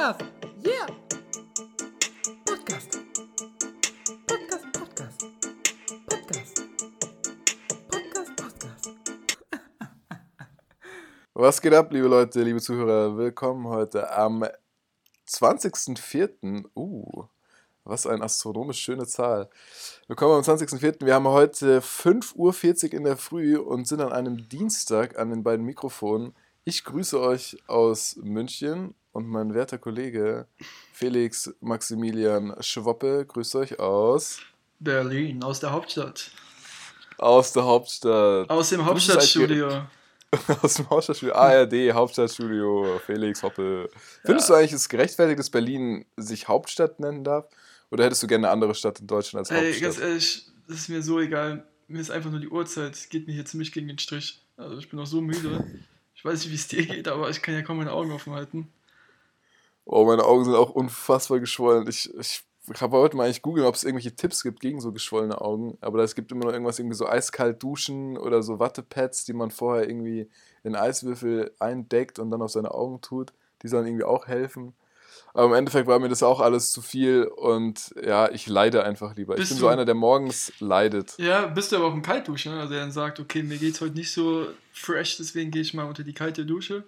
Podcast. Yeah. Podcast. Podcast, Podcast. Podcast. Podcast, Podcast. Was geht ab, liebe Leute, liebe Zuhörer? Willkommen heute am 20.04. Uh, was eine astronomisch schöne Zahl. Willkommen am 20.04. Wir haben heute 5.40 Uhr in der Früh und sind an einem Dienstag an den beiden Mikrofonen. Ich grüße euch aus München und mein werter Kollege Felix Maximilian Schwoppe grüßt euch aus, Berlin, aus der Hauptstadt. aus der Hauptstadt. Aus dem Hauptstadtstudio. Aus dem Hauptstadtstudio, ARD, Hauptstadtstudio, Felix Hoppe. Findest du eigentlich es gerechtfertigt, dass Berlin sich Hauptstadt nennen darf? Oder hättest du gerne eine andere Stadt in Deutschland als Ey, Hauptstadt? ganz ehrlich, das ist mir so egal. Mir ist einfach nur die Uhrzeit. Es geht mir hier ziemlich gegen den Strich. Also ich bin auch so müde. Ich weiß nicht, wie es dir geht, aber ich kann ja kaum meine Augen offen halten. Oh, meine Augen sind auch unfassbar geschwollen. Ich, ich habe heute mal eigentlich googeln, ob es irgendwelche Tipps gibt gegen so geschwollene Augen. Aber es gibt immer noch irgendwas, irgendwie so eiskalt duschen oder so Wattepads, die man vorher irgendwie in Eiswürfel eindeckt und dann auf seine Augen tut. Die sollen irgendwie auch helfen. Aber im Endeffekt war mir das auch alles zu viel und ja, ich leide einfach lieber. Bist ich bin so einer, der morgens leidet. Ja, bist du aber auch ein Kaltduschen, ne? also der dann sagt, okay, mir geht's heute nicht so fresh, deswegen gehe ich mal unter die kalte Dusche.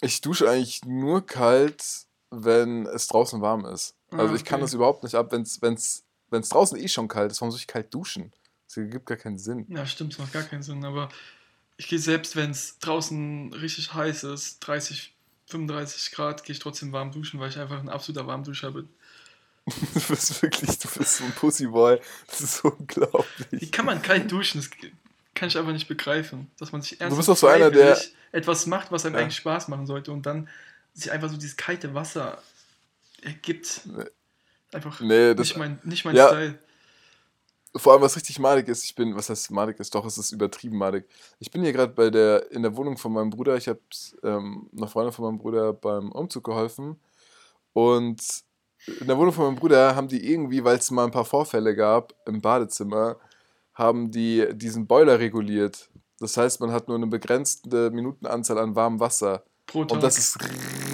Ich dusche eigentlich nur kalt, wenn es draußen warm ist. Ah, Also ich kann okay. das überhaupt nicht ab, wenn es wenn's, wenn's draußen eh schon kalt ist. Warum soll ich kalt duschen? Das ergibt gar keinen Sinn. Ja, stimmt, das macht gar keinen Sinn, aber ich gehe selbst, wenn es draußen richtig heiß ist, 30, 35 Grad, gehe ich trotzdem warm duschen, weil ich einfach ein absoluter Warmduscher bin. Du bist wirklich, du bist so ein Pussyboy. Das ist so Wie unglaublich. kann man kalt duschen? Das kann ich einfach nicht begreifen. Dass man sich bist ernsthaft doch so einer, etwas macht, was einem Ja. eigentlich Spaß machen sollte und dann sich einfach so dieses kalte Wasser ergibt. Nee. Einfach Nee, das, nicht mein, nicht mein Ja. Style. vor allem was richtig madig ist, ich bin, was heißt madig ist, doch, es ist übertrieben madig. Ich bin hier gerade bei der, in der Wohnung von meinem Bruder, ich habe ähm, einer Freundin von meinem Bruder beim Umzug geholfen und in der Wohnung von meinem Bruder haben die irgendwie, weil es mal ein paar Vorfälle gab im Badezimmer, haben die diesen Boiler reguliert. Das heißt, man hat nur eine begrenzte Minutenanzahl an warmem Wasser. Pro Tag. Und das ist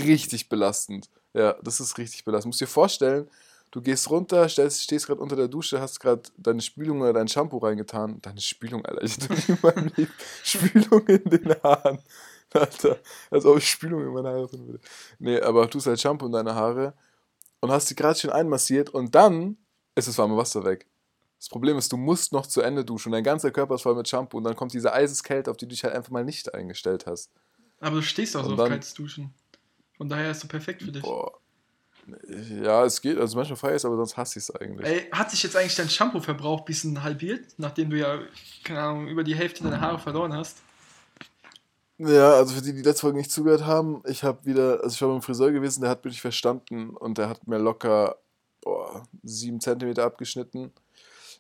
richtig belastend. Ja, das ist richtig belastend. Du musst dir vorstellen, du gehst runter, stellst, stehst gerade unter der Dusche, hast gerade deine Spülung oder dein Shampoo reingetan. Deine Spülung, Alter. Ich hatte in meinem Leben Spülung in den Haaren. Alter, als ob ich Spülung in meine Haare tun würde. Nee, aber tust halt Shampoo in deine Haare und hast die gerade schön einmassiert und dann ist das warme Wasser weg. Das Problem ist, du musst noch zu Ende duschen dein ganzer Körper ist voll mit Shampoo und dann kommt diese Eiseskälte, auf die du dich halt einfach mal nicht eingestellt hast. aber du stehst auch so Und auf kaltes Duschen. Von daher ist es perfekt für dich. Boah. Ja, es geht, also manchmal feier ich es, aber sonst hasse ich es eigentlich. Ey, hat sich jetzt eigentlich dein Shampoo-Verbrauch ein bisschen halbiert, nachdem du ja, keine Ahnung, über die Hälfte deiner Haare verloren hast? Ja, also für die, die letzte Folge nicht zugehört haben, ich habe wieder, also ich war beim Friseur gewesen, der hat mich verstanden und der hat mir locker boah, 7 cm abgeschnitten.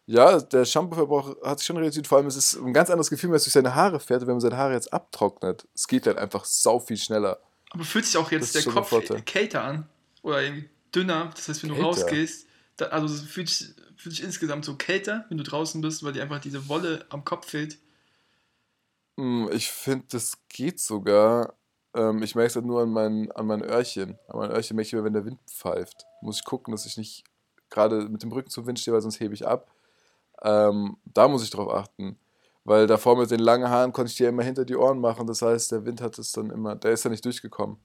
Ja, der Shampoo-Verbrauch hat sich schon reduziert, vor allem es ist ein ganz anderes Gefühl, wenn es durch seine Haare fährt, wenn man seine Haare jetzt abtrocknet. Es geht halt einfach sau viel schneller. Aber fühlt sich auch jetzt der Kopf kälter an? Oder irgendwie dünner? Das heißt, wenn du Kälter? rausgehst, da, also es fühlt sich, fühlt sich insgesamt so kälter, wenn du draußen bist, weil dir einfach diese Wolle am Kopf fehlt. Hm, Ich finde, das geht sogar. Ähm, ich merke es halt nur an meinen, an meinen Öhrchen. An meinen Öhrchen merke ich immer, wenn der Wind pfeift. Muss ich gucken, dass ich nicht gerade mit dem Rücken zum Wind stehe, weil sonst hebe ich ab. Ähm, da muss ich drauf achten. Weil davor mit den langen Haaren konnte ich die ja immer hinter die Ohren machen. Das heißt, der Wind hat es dann immer, der ist ja nicht durchgekommen.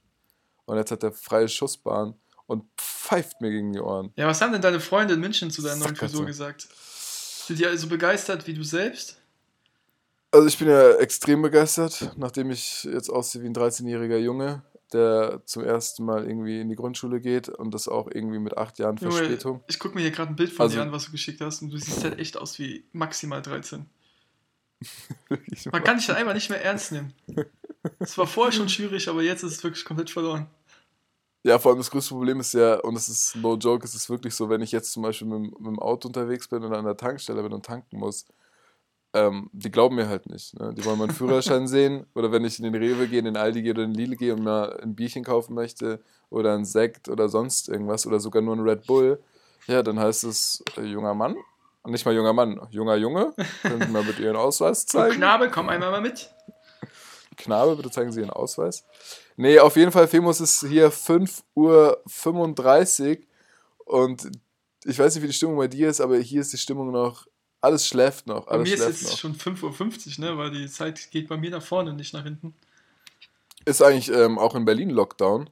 Und jetzt hat er freie Schussbahn und pfeift mir gegen die Ohren. Ja, was haben denn deine Freunde in München zu deiner neuen. Frisur gesagt? Sind die alle so begeistert wie du selbst? Also ich bin ja extrem begeistert, nachdem ich jetzt aussehe wie ein 13-jähriger Junge, der zum ersten Mal irgendwie in die Grundschule geht und das auch irgendwie mit acht Jahren Junge, Verspätung. ich gucke mir hier gerade ein Bild von Also- dir an, was du geschickt hast, und du siehst halt echt aus wie maximal 13. Ich Man kann dich dann einfach nicht mehr ernst nehmen. Es war vorher schon schwierig, aber jetzt ist es wirklich komplett verloren. Ja, vor allem das größte Problem ist ja, und es ist no joke, es ist wirklich so, wenn ich jetzt zum Beispiel mit, mit dem Auto unterwegs bin oder an der Tankstelle bin und tanken muss, ähm, die glauben mir halt nicht. Ne? Die wollen meinen Führerschein sehen oder wenn ich in den Rewe gehe, in den Aldi gehe oder in den Lidl gehe und mal ein Bierchen kaufen möchte oder ein Sekt oder sonst irgendwas oder sogar nur ein Red Bull, ja, dann heißt es, äh, junger Mann, nicht mal junger Mann, junger Junge, können Sie mal bitte Ihren Ausweis zeigen? Knabe, komm einmal mal mit. Knabe, bitte zeigen Sie Ihren Ausweis. Nee, auf jeden Fall, Femos ist hier 5.35 Uhr und ich weiß nicht, wie die Stimmung bei dir ist, aber hier ist die Stimmung noch, alles schläft noch. Bei Alles mir ist jetzt noch. schon 5.50 Uhr, ne? weil die Zeit geht bei mir nach vorne, nicht nach hinten. Ist eigentlich ähm, auch in Berlin Lockdown?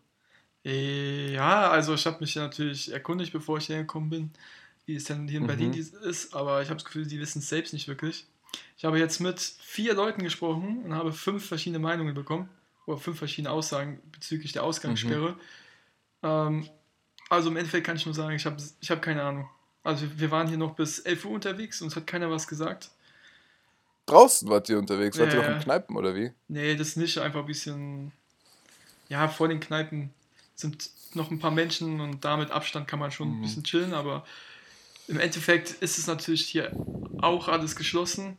Äh, Ja, also ich habe mich ja natürlich erkundigt, bevor ich hergekommen bin, wie es denn hier in Mhm. Berlin ist, aber ich habe das Gefühl, die wissen es selbst nicht wirklich. Ich habe jetzt mit vier Leuten gesprochen und habe fünf verschiedene Meinungen bekommen, oder fünf verschiedene Aussagen bezüglich der Ausgangssperre. Ähm, also im Endeffekt kann ich nur sagen, ich habe ich hab keine Ahnung. Also wir waren hier noch bis 11 Uhr unterwegs und es hat keiner was gesagt. Draußen wart ihr unterwegs? Wart ihr Ja, noch in. Kneipen oder wie? Nee, das nicht. Einfach ein bisschen. Ja, vor den Kneipen sind noch ein paar Menschen und damit Abstand kann man schon ein Mhm. bisschen chillen, aber im Endeffekt ist es natürlich hier auch alles geschlossen.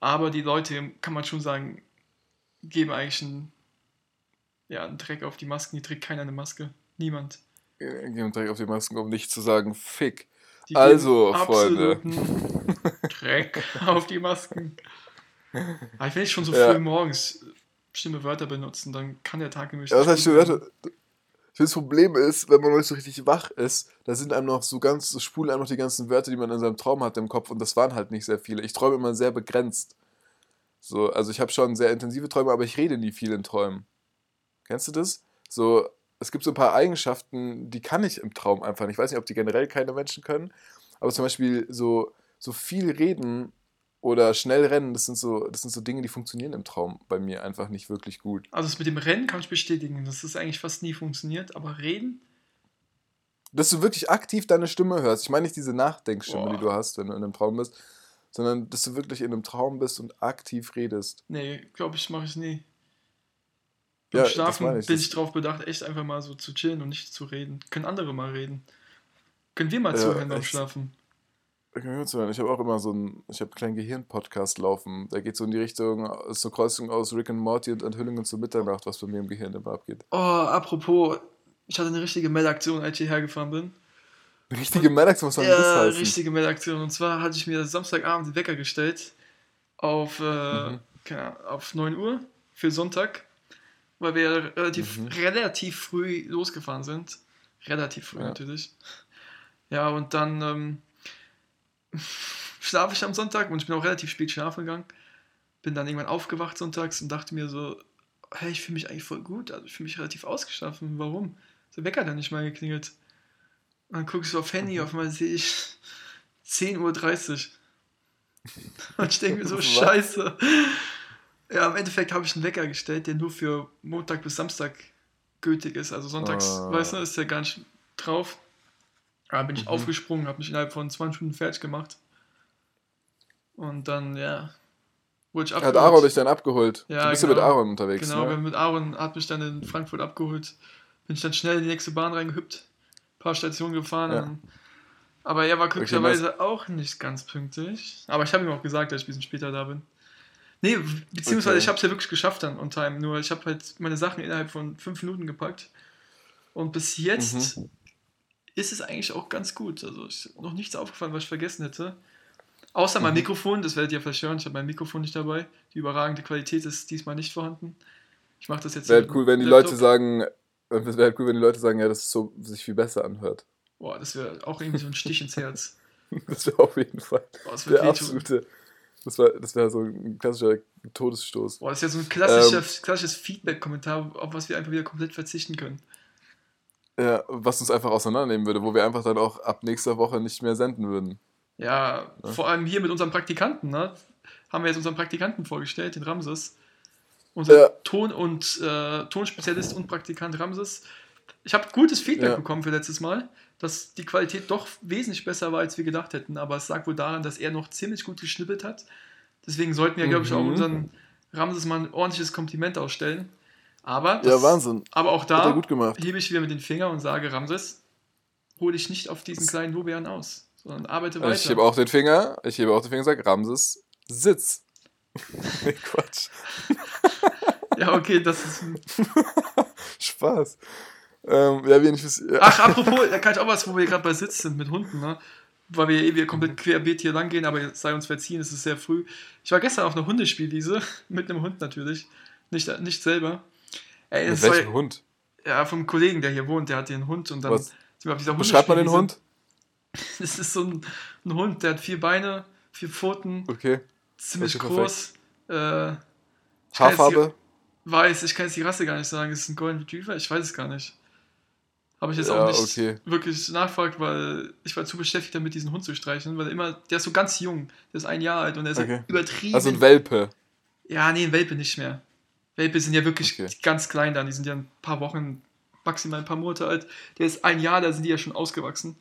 Aber die Leute, kann man schon sagen, geben eigentlich einen, ja, einen Dreck auf die Masken. Hier trägt keiner eine Maske. Niemand. Äh, Gehen direkt auf die Masken, um nicht zu sagen, fick. Die Also, Freunde. Dreck auf die Masken. Aber ich schon so Ja. früh morgens bestimmte Wörter benutzen, dann kann der Tag nämlich Ja, was heißt das Problem ist, wenn man noch nicht so richtig wach ist, da sind einem noch so ganz, so spulen einem noch die ganzen Wörter, die man in seinem Traum hatte im Kopf und das waren halt nicht sehr viele. Ich träume immer sehr begrenzt. So, also ich habe schon sehr intensive Träume, aber ich rede nie viel in Träumen. Kennst du das? So, es gibt so ein paar Eigenschaften, die kann ich im Traum einfach nicht. Ich weiß nicht, ob die generell keine Menschen können, aber zum Beispiel so, so viel reden oder schnell rennen, das sind, so, das sind so Dinge, die funktionieren im Traum bei mir einfach nicht wirklich gut. Also das mit dem Rennen kann ich bestätigen, dass das eigentlich fast nie funktioniert, aber reden, dass du wirklich aktiv deine Stimme hörst. Ich meine nicht diese Nachdenkstimme, Boah. die du hast, wenn du in einem Traum bist, sondern dass du wirklich in einem Traum bist und aktiv redest. nee, glaube ich, mache ich nie. Ja, Beim das Schlafen ich, bin ich darauf bedacht, echt einfach mal so zu chillen und nicht zu reden. Können andere mal reden. Können wir mal Ja, zuhören beim. Schlafen? Ich zuhören. Habe auch immer so einen, ich habe einen kleinen Gehirn-Podcast laufen. Der geht so in die Richtung, ist so eine Kreuzung aus Rick and Morty und Enthüllungen zur Mitternacht, was bei mir im Gehirn immer abgeht. Oh, apropos, ich hatte eine richtige Meldaktion, als ich hierher gefahren bin. Eine richtige Maddox, was soll denn das Ja, heißen? richtige Meldaktion. Und zwar hatte ich mir Samstagabend den Wecker gestellt auf, äh, Mhm. keine Ahnung, auf 9 Uhr für Sonntag, weil wir relativ, Mhm. relativ früh losgefahren sind. Relativ früh Ja. natürlich. Ja, und dann ähm, schlafe ich am Sonntag und ich bin auch relativ spät schlafen gegangen. Bin dann irgendwann aufgewacht sonntags und dachte mir so, hey, ich fühle mich eigentlich voll gut, also ich fühle mich relativ ausgeschlafen. Warum? Der Wecker hat ja nicht mal geklingelt. Und dann gucke ich so auf Handy, Mhm. auf einmal sehe ich 10.30 Uhr. Und ich denke mir so, Was? scheiße. Ja, im Endeffekt habe ich einen Wecker gestellt, der nur für Montag bis Samstag gültig ist. Also sonntags, Ah. weißt du, ist der gar nicht drauf. Da bin ich Mhm. aufgesprungen, habe mich innerhalb von 20 Minuten fertig gemacht. Und dann, ja, wurde ich Hat abgeholt. Aaron dich dann abgeholt? Ja, du bist ja genau. mit Aaron unterwegs, Genau, ne? mit Aaron hat mich dann in Frankfurt abgeholt. Bin ich dann schnell in die nächste Bahn reingehüpft, paar Stationen gefahren. Ja. und- Aber er war glücklicherweise auch nicht ganz pünktlich. Aber ich habe ihm auch gesagt, dass ich ein bisschen später da bin. Nee, beziehungsweise Okay. ich habe es ja wirklich geschafft dann on time. Nur ich habe halt meine Sachen innerhalb von fünf Minuten gepackt. Und bis jetzt Mhm. ist es eigentlich auch ganz gut. Also ist noch nichts aufgefallen, was ich vergessen hätte. Außer mein Mhm. Mikrofon, das werdet ihr vielleicht hören. Ich habe mein Mikrofon nicht dabei. Die überragende Qualität ist diesmal nicht vorhanden. Ich mache das jetzt Wäre halt cool, wenn die Laptop. Leute sagen, es wäre halt cool, wenn die Leute sagen, ja, das ist so, sich viel besser anhört. Boah, das wäre auch irgendwie so ein Stich ins Herz. Das wäre auf jeden Fall Boah, der absolute, das wäre das wär so ein klassischer Todesstoß. Boah, das ist ja so ein klassischer, Ähm. klassisches Feedback-Kommentar, auf was wir einfach wieder komplett verzichten können. Ja, was uns einfach auseinandernehmen würde, wo wir einfach dann auch ab nächster Woche nicht mehr senden würden. Ja, Ja. vor allem hier mit unserem Praktikanten, ne? Haben wir jetzt unseren Praktikanten vorgestellt, den Ramses. Unser Ja. Ton- und äh, Tonspezialist und Praktikant Ramses. Ich habe gutes Feedback Ja. bekommen für letztes Mal, dass die Qualität doch wesentlich besser war, als wir gedacht hätten. Aber es lag wohl daran, dass er noch ziemlich gut geschnippelt hat. Deswegen sollten wir, glaube ich, auch Mhm. unseren Ramses mal ein ordentliches Kompliment ausstellen. Aber, Ja, Wahnsinn. aber auch da hebe ich wieder mit den Fingern und sage, Ramses, hol dich nicht auf diesen kleinen Lorbeeren aus, sondern arbeite weiter. Ich hebe auch den Finger, ich hebe auch den Finger und sage, Ramses, Sitz. nee, Quatsch. Ja, okay, das ist. Spaß. Ähm, ja, nicht wiss- ja. Ach, apropos, da kann ich auch was, wo wir gerade bei Sitz sind mit Hunden, ne? Weil wir eh wieder komplett querbeet hier lang gehen, aber sei uns verziehen, es ist sehr früh. Ich war gestern auf einer Hundespielwiese, mit einem Hund natürlich, nicht, nicht selber. Ey, Mit das war, welchem Hund? ja, vom Kollegen, der hier wohnt, der hat hier einen Hund und dann Was? sind wir auf dieser Beschreibt man den. Hund? Das ist so ein, ein Hund, der hat vier Beine, vier Pfoten, Okay. ziemlich groß. Äh, Haarfarbe? weiß, ich kann jetzt die Rasse gar nicht sagen. Ist es ein Golden Retriever? Ich weiß es gar nicht. Habe ich jetzt Ja, auch nicht okay. wirklich nachfragt, weil ich war zu beschäftigt damit, diesen Hund zu streichen, weil er immer, der ist so ganz jung, der ist ein Jahr alt und er ist Okay. übertrieben. Also ein Welpe. ja, nee, ein Welpe nicht mehr. Welpe sind ja wirklich Okay. ganz klein dann, die sind ja ein paar Wochen, maximal ein paar Monate alt. Der ist ein Jahr, da sind die ja schon ausgewachsen.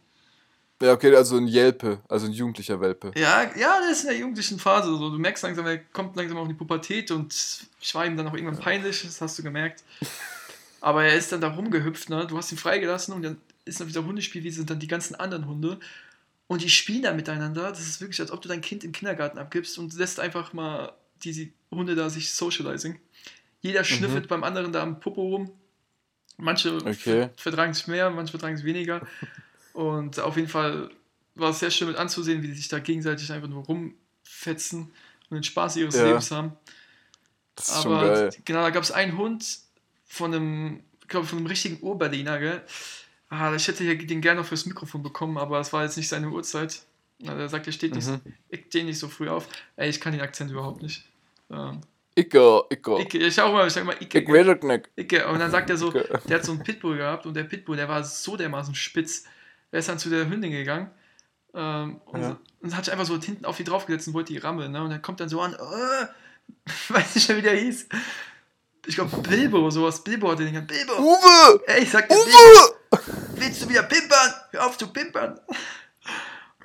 Ja, okay, also ein Jelpe, also ein jugendlicher Welpe. Ja, ja, der ist in der jugendlichen Phase. So. Du merkst langsam, er kommt langsam auf die Pubertät und ich war ihm dann auch irgendwann peinlich, das hast du gemerkt. Aber er ist dann da rumgehüpft, ne? Du hast ihn freigelassen und dann ist auf dieser Hundespielwiese sind dann die ganzen anderen Hunde und die spielen da miteinander. Das ist wirklich, als ob du dein Kind im Kindergarten abgibst und lässt einfach mal diese Hunde da sich socializing. Jeder schnüffelt beim anderen da am Popo rum. Manche Okay. ver vertragen es mehr, manche vertragen es weniger. Und auf jeden Fall war es sehr schön mit anzusehen, wie die sich da gegenseitig einfach nur rumfetzen und den Spaß ihres Ja. Lebens haben. Das ist schon Aber geil. genau, da gab es einen Hund von einem, ich glaube, von einem richtigen Urberliner, gell? Ah, ich hätte hier den gerne noch fürs Mikrofon bekommen, aber es war jetzt nicht seine Uhrzeit. Der sagt, er steht nicht, Mhm. ich stehe nicht so früh auf. Ey, ich kann den Akzent überhaupt nicht. Ähm, Icke, Icke. Icke, ich auch immer, ich sag immer Icke. Ich es nicht. Icke. Und dann sagt er so, Icke. der hat so einen Pitbull gehabt und der Pitbull, der war so dermaßen spitz. Er ist dann zu der Hündin gegangen ähm, und, Ja. und hat sich einfach so hinten auf die draufgesetzt und wollte die rammeln. Ne? Und dann kommt dann so an, äh, weiß nicht mehr, wie der hieß. Ich glaube, Bilbo, sowas. Bilbo hat den genannt. Bilbo! Uwe! Ey, ich sag dir, Bilbo, Uwe! willst du wieder pimpern? Hör auf zu pimpern!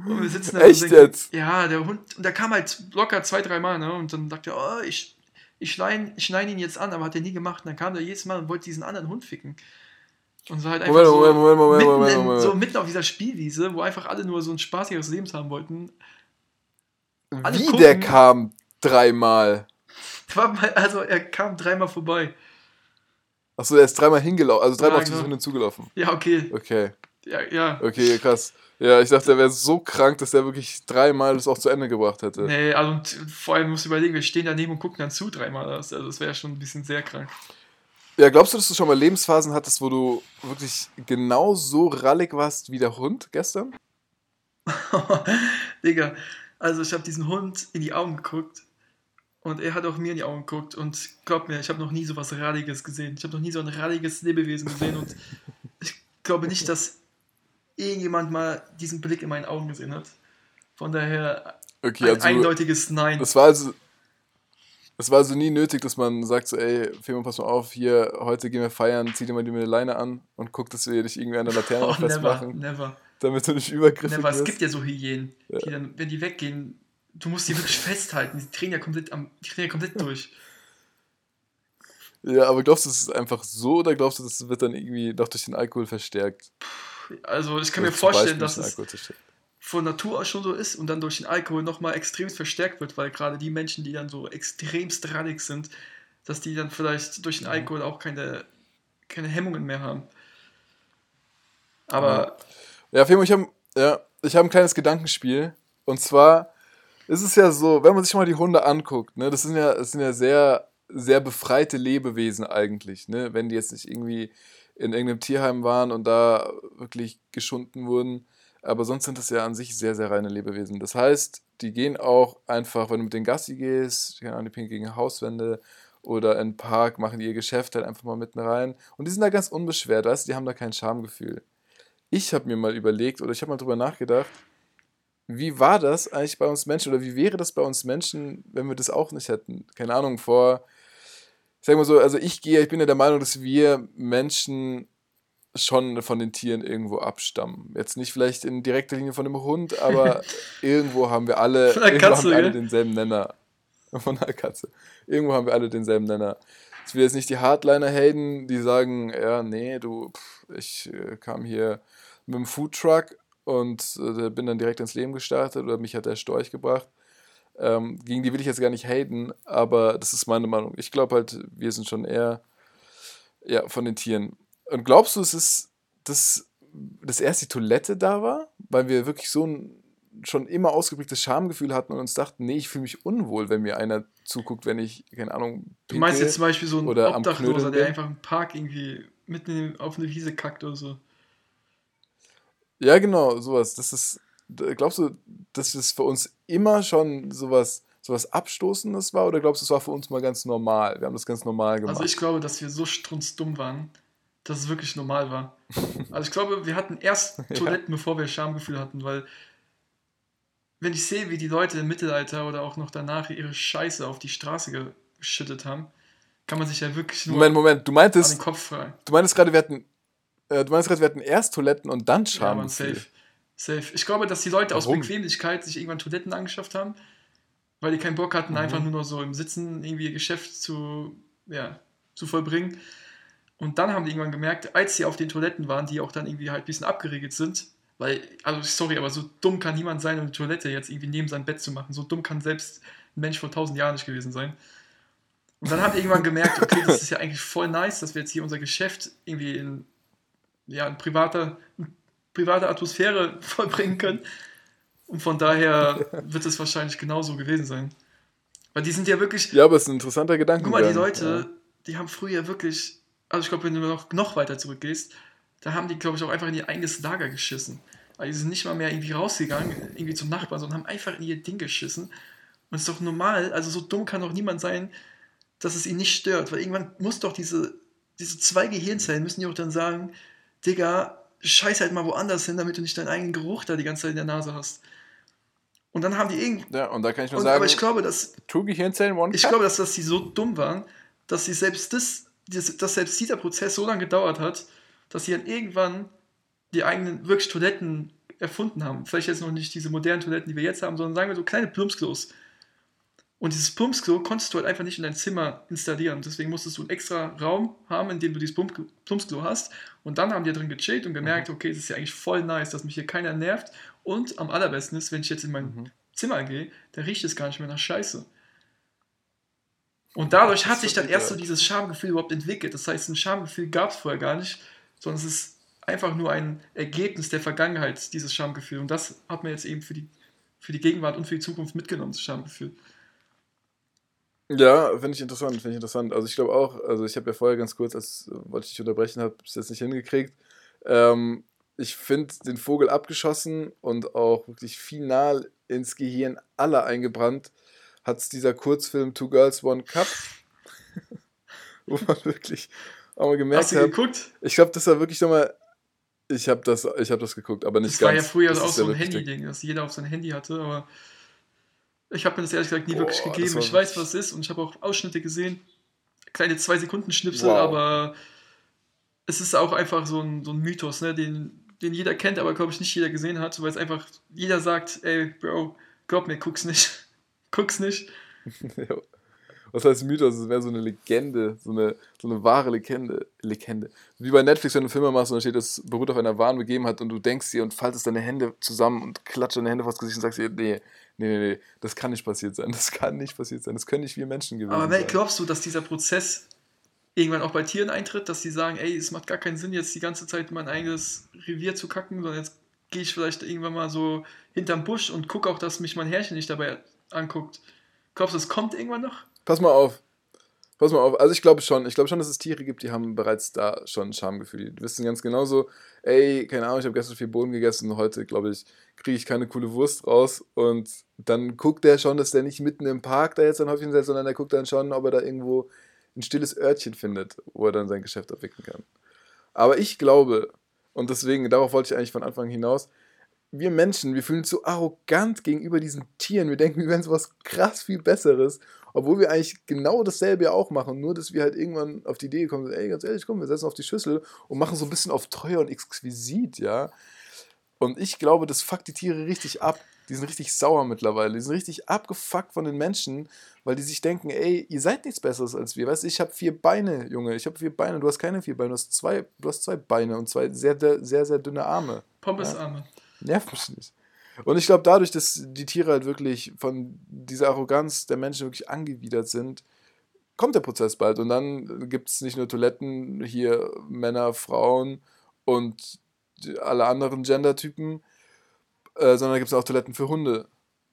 Und wir sitzen da Echt und denken, jetzt? Ja, der Hund, und der kam halt locker zwei, drei Mal, ne? Und dann sagt er, oh, ich, ich schneide ich schneid ihn jetzt an, aber hat er nie gemacht. Und dann kam der jedes Mal und wollte diesen anderen Hund ficken. Und so halt einfach Moment, so, Moment, Moment, Moment, mitten, Moment, in, Moment. so mitten auf dieser Spielwiese, wo einfach alle nur so ein Spaß ihres Lebens haben wollten. alle Wie gucken. der kam dreimal. Mal, also er kam dreimal vorbei. Achso, er ist dreimal hingelaufen, also dreimal Ja, auf genau. Zugelaufen. Ja, okay. Okay, Ja, ja. okay, krass. Ja, ich dachte, er wäre so krank, dass er wirklich dreimal das auch zu Ende gebracht hätte. Nee, also und vor allem musst du überlegen, wir stehen daneben und gucken dann zu dreimal. Das, also das wäre schon ein bisschen sehr krank. Ja, glaubst du, dass du schon mal Lebensphasen hattest, wo du wirklich genau so rallig warst wie der Hund gestern? Digga, also ich habe diesen Hund in die Augen geguckt und er hat auch mir in die Augen geguckt und glaub mir, ich habe noch nie so was Radiges gesehen. Ich habe noch nie so ein radiges Lebewesen gesehen und ich glaube nicht, dass irgendjemand mal diesen Blick in meinen Augen gesehen hat. Von daher Okay, ein also eindeutiges Nein. das war also es war also nie nötig, dass man sagt so, ey, Femo, pass mal auf, hier, heute gehen wir feiern, zieh dir mal die Leine an und guck, dass wir dich irgendwie an der Laterne Oh, never, festmachen, never, damit du nicht übergriffig never. Es wirst. gibt ja so Hyänen, Ja. die dann, wenn die weggehen, du musst die wirklich festhalten. Die drehen ja komplett, am, die drehen ja komplett durch. Ja, aber glaubst du, das ist einfach so oder glaubst du, das wird dann irgendwie doch durch den Alkohol verstärkt? Also ich kann mir Oder zum vorstellen, dass es von Natur aus schon so ist und dann durch den Alkohol nochmal extrem verstärkt wird, weil gerade die Menschen, die dann so extremst rannig sind, dass die dann vielleicht durch den Alkohol auch keine, keine Hemmungen mehr haben. Aber Ja, Femo, ich habe ja, ich hab ein kleines Gedankenspiel. Und zwar ist es ja so, wenn man sich mal die Hunde anguckt, ne, das sind ja, das sind ja sehr, sehr befreite Lebewesen eigentlich, ne? Wenn die jetzt nicht irgendwie in irgendeinem Tierheim waren und da wirklich geschunden wurden. Aber sonst sind das ja an sich sehr, sehr reine Lebewesen. Das heißt, die gehen auch einfach, wenn du mit den Gassi gehst, Ahnung, die pinkeln gegen Hauswände oder in den Park, machen die ihr Geschäft halt einfach mal mitten rein. Und die sind da ganz unbeschwert, weißt du, die haben da kein Schamgefühl. Ich habe mir mal überlegt oder ich habe mal drüber nachgedacht, wie war das eigentlich bei uns Menschen oder wie wäre das bei uns Menschen, wenn wir das auch nicht hätten? Keine Ahnung, vor, ich sag mal so, also ich gehe, ich bin ja der Meinung, dass wir Menschen schon von den Tieren irgendwo abstammen. Jetzt nicht vielleicht in direkter Linie von dem Hund, aber irgendwo haben wir alle, irgendwo Katze, haben wir alle denselben Nenner. Von der Katze. Irgendwo haben wir alle denselben Nenner. Ich will jetzt nicht die Hardliner-Helden, die sagen, ja, nee, du, pff, ich äh, kam hier mit dem Foodtruck und äh, bin dann direkt ins Leben gestartet oder mich hat der Storch gebracht. Ähm, gegen die will ich jetzt gar nicht haten, aber das ist meine Meinung. Ich glaube halt, wir sind schon eher ja, von den Tieren. Und glaubst du, es ist, dass, dass erst die Toilette da war? Weil wir wirklich so ein schon immer ausgeprägtes Schamgefühl hatten und uns dachten, nee, ich fühle mich unwohl, wenn mir einer zuguckt, wenn ich, keine Ahnung, Du meinst jetzt zum Beispiel so ein Obdachloser, der einfach im Park irgendwie mitten auf eine Wiese kackt oder so. Ja, genau, sowas. Das ist, glaubst du, dass es für uns immer schon sowas, sowas Abstoßendes war oder glaubst du, es war für uns mal ganz normal? Wir haben das ganz normal gemacht. Also ich glaube, dass wir so strunzdumm waren, dass es wirklich normal war. Also ich glaube, wir hatten erst Toiletten, bevor wir Schamgefühl hatten, weil wenn ich sehe, wie die Leute im Mittelalter oder auch noch danach ihre Scheiße auf die Straße geschüttet haben, kann man sich ja wirklich nur Moment, Moment, du an meintest, den Kopf fragen. du meintest gerade, wir hatten, äh, du meinst gerade, wir hatten erst Toiletten und dann Ja, man, Schamgefühl. safe. Safe. Ich glaube, dass die Leute aus Warum? Bequemlichkeit sich irgendwann Toiletten angeschafft haben, weil die keinen Bock hatten, Mhm. einfach nur noch so im Sitzen irgendwie ihr Geschäft zu, ja, zu vollbringen. Und dann haben die irgendwann gemerkt, als sie auf den Toiletten waren, die auch dann irgendwie halt ein bisschen abgeregelt sind, weil, also sorry, aber so dumm kann niemand sein, um eine Toilette jetzt irgendwie neben sein Bett zu machen. So dumm kann selbst ein Mensch vor tausend Jahren nicht gewesen sein. Und dann haben die irgendwann gemerkt, okay, das ist ja eigentlich voll nice, dass wir jetzt hier unser Geschäft irgendwie in, ja, in privater, in private Atmosphäre vollbringen können. Und von daher wird es wahrscheinlich genauso gewesen sein. Weil die sind ja wirklich, Ja, aber es ist ein interessanter Gedanke. guck mal, die Leute, die haben früher wirklich, also ich glaube, wenn du noch, noch weiter zurückgehst, da haben die, glaube ich, auch einfach in ihr eigenes Lager geschissen. Also die sind nicht mal mehr irgendwie rausgegangen, irgendwie zum Nachbarn, sondern haben einfach in ihr Ding geschissen. Und es ist doch normal, also so dumm kann doch niemand sein, dass es ihn nicht stört. Weil irgendwann muss doch diese, diese zwei Gehirnzellen müssen die auch dann sagen, Digga, scheiß halt mal woanders hin, damit du nicht deinen eigenen Geruch da die ganze Zeit in der Nase hast. Und dann haben die irgendwie. Ja, und da kann ich nur Und, sagen, aber ich glaube, dass Two Gehirnzellen, One ich glaube, dass, dass die so dumm waren, dass sie selbst das, dass selbst dieser Prozess so lange gedauert hat, dass sie dann irgendwann die eigenen wirklich Toiletten erfunden haben. Vielleicht jetzt noch nicht diese modernen Toiletten, die wir jetzt haben, sondern sagen wir so kleine Plumpsklos. Und dieses Plumpsklo konntest du halt einfach nicht in dein Zimmer installieren. Deswegen musstest du einen extra Raum haben, in dem du dieses Plump Plumpsklo hast. Und dann haben die drin gechillt und gemerkt, okay, das ist ja eigentlich voll nice, dass mich hier keiner nervt. Und am allerbesten ist, wenn ich jetzt in mein Mhm. Zimmer gehe, da riecht es gar nicht mehr nach Scheiße. Und dadurch hat sich dann erst so dieses Schamgefühl überhaupt entwickelt. Das heißt, ein Schamgefühl gab es vorher gar nicht, sondern es ist einfach nur ein Ergebnis der Vergangenheit, dieses Schamgefühl. Und das hat man jetzt eben für die, für die Gegenwart und für die Zukunft mitgenommen, das Schamgefühl. Ja, finde ich interessant, finde ich interessant. Also ich glaube auch, also ich habe ja vorher ganz kurz, als wollte ich dich unterbrechen, habe es jetzt nicht hingekriegt. Ähm, ich finde den Vogel abgeschossen und auch wirklich final ins Gehirn aller eingebrannt hat es dieser Kurzfilm Two Girls, One Cup, wo man wirklich auch mal gemerkt Hast du hat, geguckt? ich glaube, das war wirklich nochmal, ich habe das, ich hab das geguckt, aber nicht Das ganz. war ja früher Das auch so ein Handy-Ding, dass jeder auf sein Handy hatte, aber ich habe mir das ehrlich gesagt nie Boah, wirklich gegeben. Ich weiß, was es ist und ich habe auch Ausschnitte gesehen, kleine zwei Sekunden Schnipsel, Wow. aber es ist auch einfach so ein, so ein Mythos, ne, den, den jeder kennt, aber glaube ich nicht jeder gesehen hat, weil es einfach jeder sagt, ey, Bro, glaub mir, guck's nicht. guck's nicht. Was heißt Mythos? Es wäre so eine Legende, so eine, so eine wahre Legende, Legende. Wie bei Netflix, wenn du Filme machst und da steht, das beruht auf einer wahren Begebenheit und du denkst dir und faltest deine Hände zusammen und klatscht deine Hände vors Gesicht und sagst dir, nee, nee, nee, nee, das kann nicht passiert sein, das kann nicht passiert sein, das können nicht wir Menschen gewesen Aber sein. glaubst du, dass dieser Prozess irgendwann auch bei Tieren eintritt, dass sie sagen, ey, es macht gar keinen Sinn, jetzt die ganze Zeit mein eigenes Revier zu kacken, sondern jetzt gehe ich vielleicht irgendwann mal so hinterm Busch und gucke auch, dass mich mein Herrchen nicht dabei anguckt. Glaubst du, es kommt irgendwann noch? Pass mal auf. Pass mal auf. Also ich glaube schon. Ich glaube schon, dass es Tiere gibt, die haben bereits da schon Schamgefühl. Die wissen ganz genauso, ey, keine Ahnung, ich habe gestern viel Bohnen gegessen, heute, glaube ich, kriege ich keine coole Wurst raus. Und dann guckt der schon, dass der nicht mitten im Park da jetzt ein Häufchen setzt, sondern der guckt dann schon, ob er da irgendwo ein stilles Örtchen findet, wo er dann sein Geschäft abwickeln kann. Aber ich glaube, und deswegen, darauf wollte ich eigentlich von Anfang hinaus, wir Menschen, wir fühlen uns so arrogant gegenüber diesen Tieren. Wir denken, wir wären so was krass viel Besseres. Obwohl wir eigentlich genau dasselbe ja auch machen, nur dass wir halt irgendwann auf die Idee gekommen sind, ey, ganz ehrlich, komm, wir setzen auf die Schüssel und machen so ein bisschen auf teuer und exquisit, ja. Und ich glaube, das fuckt die Tiere richtig ab. Die sind richtig sauer mittlerweile. Die sind richtig abgefuckt von den Menschen, weil die sich denken, ey, ihr seid nichts Besseres als wir. Weißt du, ich habe vier Beine, Junge. Ich habe vier Beine. Du hast keine vier Beine. Du hast zwei, du hast zwei Beine und zwei sehr, sehr, sehr, sehr dünne Arme. Pommesarme. Nervt mich nicht. Und ich glaube, dadurch, dass die Tiere halt wirklich von dieser Arroganz der Menschen wirklich angewidert sind, kommt der Prozess bald. Und dann gibt es nicht nur Toiletten, hier Männer, Frauen und alle anderen Gendertypen. Äh, sondern gibt es auch Toiletten für Hunde.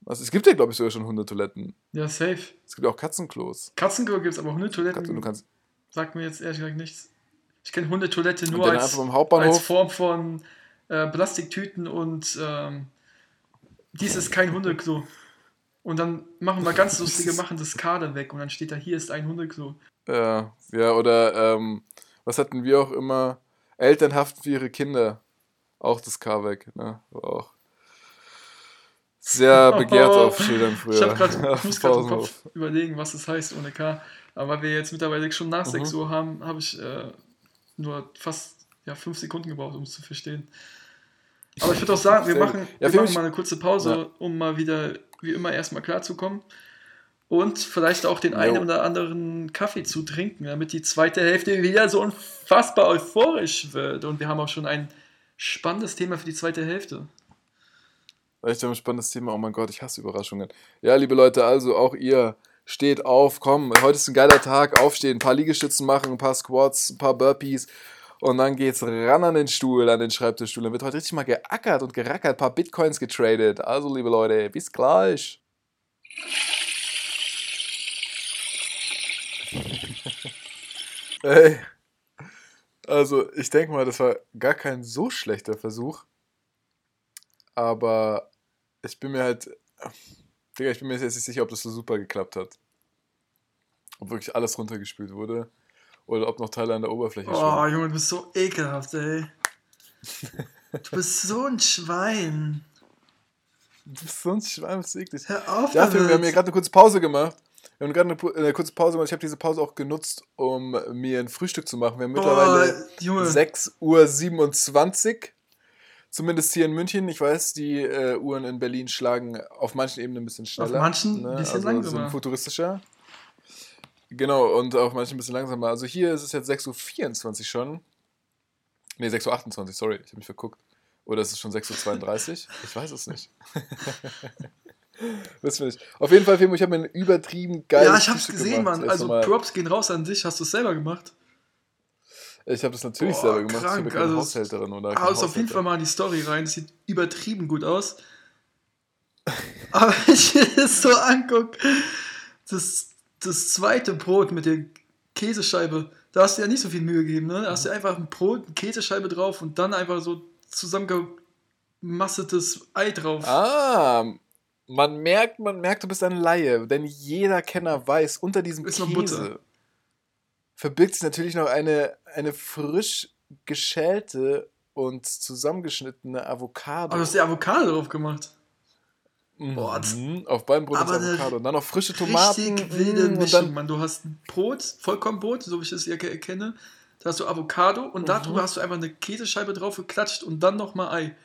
Also, es gibt ja, glaube ich, sogar schon Hundetoiletten. Ja, safe. Es gibt auch Katzenklos. Katzenklo gibt es aber Hundetoiletten. Katze- Du kannst Sagt mir jetzt ehrlich gesagt nichts. Ich kenne Hundetoilette und nur als, als. Form von äh, Plastiktüten und ähm, dies ist kein Hundeklo. Und dann machen wir ganz lustige, machen das Kader weg und dann steht da, hier ist ein Hundeklo. Ja, ja, oder ähm, was hatten wir auch immer? Eltern haften für ihre Kinder. Auch das K weg, ne? War auch sehr begehrt auf Schildern früher. Ich habe gerade, muss gerade im. Kopf überlegen, was das heißt ohne K. Aber weil wir jetzt mittlerweile schon nach Mhm. 6 Uhr haben, habe ich äh, nur fast ja, 5 Sekunden gebraucht, um es zu verstehen. Aber ich würde auch sagen, wir machen. Ja, wir machen mal eine kurze Pause, Ja. um mal wieder, wie immer, erstmal klarzukommen. Und vielleicht auch den einen Jo. oder anderen Kaffee zu trinken, damit die zweite Hälfte wieder so unfassbar euphorisch wird. Und wir haben auch schon ein spannendes Thema für die zweite Hälfte. Echt ein spannendes Thema. Oh mein Gott, ich hasse Überraschungen. Ja, liebe Leute, also auch ihr steht auf, komm, heute ist ein geiler Tag, aufstehen, ein paar Liegestützen machen, ein paar Squats, ein paar Burpees und dann geht's ran an den Stuhl, an den Schreibtischstuhl. Dann wird heute richtig mal geackert und gerackert, ein paar Bitcoins getradet. Also, liebe Leute, bis gleich. Ey. Also, ich denke mal, das war gar kein so schlechter Versuch. Aber ich bin mir halt. Digga, ich bin mir jetzt nicht sicher, ob das so super geklappt hat. Ob wirklich alles runtergespült wurde. Oder ob noch Teile an der Oberfläche Oh, schwimmen. Junge, du bist so ekelhaft, ey. Du bist so ein Schwein. Du bist so ein Schwein, was eklig. Hör auf Ja, Film, wir haben hier gerade eine kurze Pause gemacht. Wir haben gerade eine, eine kurze Pause gemacht. Ich habe diese Pause auch genutzt, um mir ein Frühstück zu machen. Wir haben mittlerweile Junge. 6.27 Uhr. Zumindest hier in München. Ich weiß, die äh, Uhren in Berlin schlagen auf manchen Ebenen ein bisschen schneller. manchen ein bisschen also langsamer. Sind futuristischer. Genau, und auf manchen ein bisschen langsamer. Also hier ist es jetzt 6.24 Uhr schon. Ne, 6.28 Uhr, sorry, ich habe mich verguckt. Oder ist es schon 6.32 Uhr? Ich weiß es nicht. Wissen wir nicht. Auf jeden Fall, Fimo, ich habe mir ein übertrieben geiles Ja, ich hab's Frühstück gesehen, gemacht. Mann. Also mal- Props gehen raus an dich. Hast du es selber gemacht? Ich habe das natürlich Boah, selber gemacht. ich krank, habe ja keine also- Haushälterin oder Hau keinen es auf jeden Haushälter. Fall mal in die Story rein. Das sieht übertrieben gut aus. Aber wenn ich das so angucke, das, das zweite Brot mit der Käsescheibe, da hast du ja nicht so viel Mühe gegeben, ne? Da hast du einfach ein Brot, eine Käsescheibe drauf und dann einfach so zusammengemassetes Ei drauf. Ah, man merkt, man merkt, du bist ein Laie, denn jeder Kenner weiß, unter diesem Ist Käse verbirgt sich natürlich noch eine, eine frisch geschälte und zusammengeschnittene Avocado. Aber du hast die Avocado drauf gemacht. Mhm, Boah, das- auf beiden Brot eine Avocado. Und dann noch frische Tomaten. Richtig wilde und Mischung, dann, Mann. Du hast ein Brot, Vollkornbrot, so wie ich es ja ke- kenne. Da hast du Avocado und darüber Mhm. hast du einfach eine Käsescheibe drauf geklatscht und dann nochmal Ei.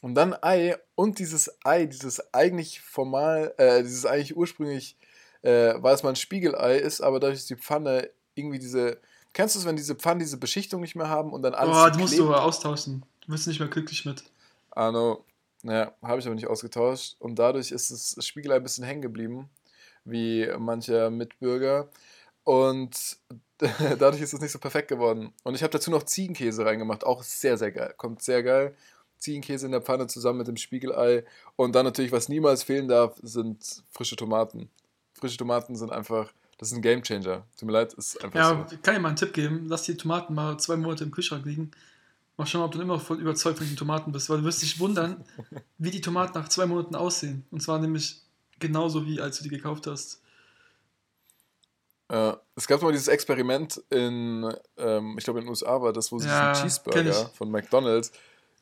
und dann Ei und dieses Ei, dieses eigentlich formal, äh, dieses eigentlich ursprünglich, äh, weil es mal ein Spiegelei ist, aber dadurch ist die Pfanne irgendwie diese. Kennst du es, wenn diese Pfannen diese Beschichtung nicht mehr haben und dann alles Boah, die musst du austauschen. Du bist nicht mehr glücklich mit. Arno, naja, habe ich aber nicht ausgetauscht. Und dadurch ist das Spiegelei ein bisschen hängen geblieben, wie mancher Mitbürger. Und dadurch ist es nicht so perfekt geworden. Und ich habe dazu noch Ziegenkäse reingemacht, auch sehr, sehr geil. Kommt sehr geil. Ziegenkäse in der Pfanne zusammen mit dem Spiegelei. Und dann natürlich, was niemals fehlen darf, sind frische Tomaten. Frische Tomaten sind einfach, das ist ein Gamechanger. Tut mir leid, ist einfach Ja, so. ich kann dir mal einen Tipp geben. Lass die Tomaten mal zwei Monate im Kühlschrank liegen. Mal schauen, ob du immer voll überzeugt von den Tomaten bist, weil du wirst dich wundern, wie die Tomaten nach zwei Monaten aussehen. Und zwar nämlich genauso wie als du die gekauft hast. Äh, es gab mal dieses Experiment in, ähm, ich glaube in den USA war das, wo sie Ja, diesen Cheeseburger von McDonalds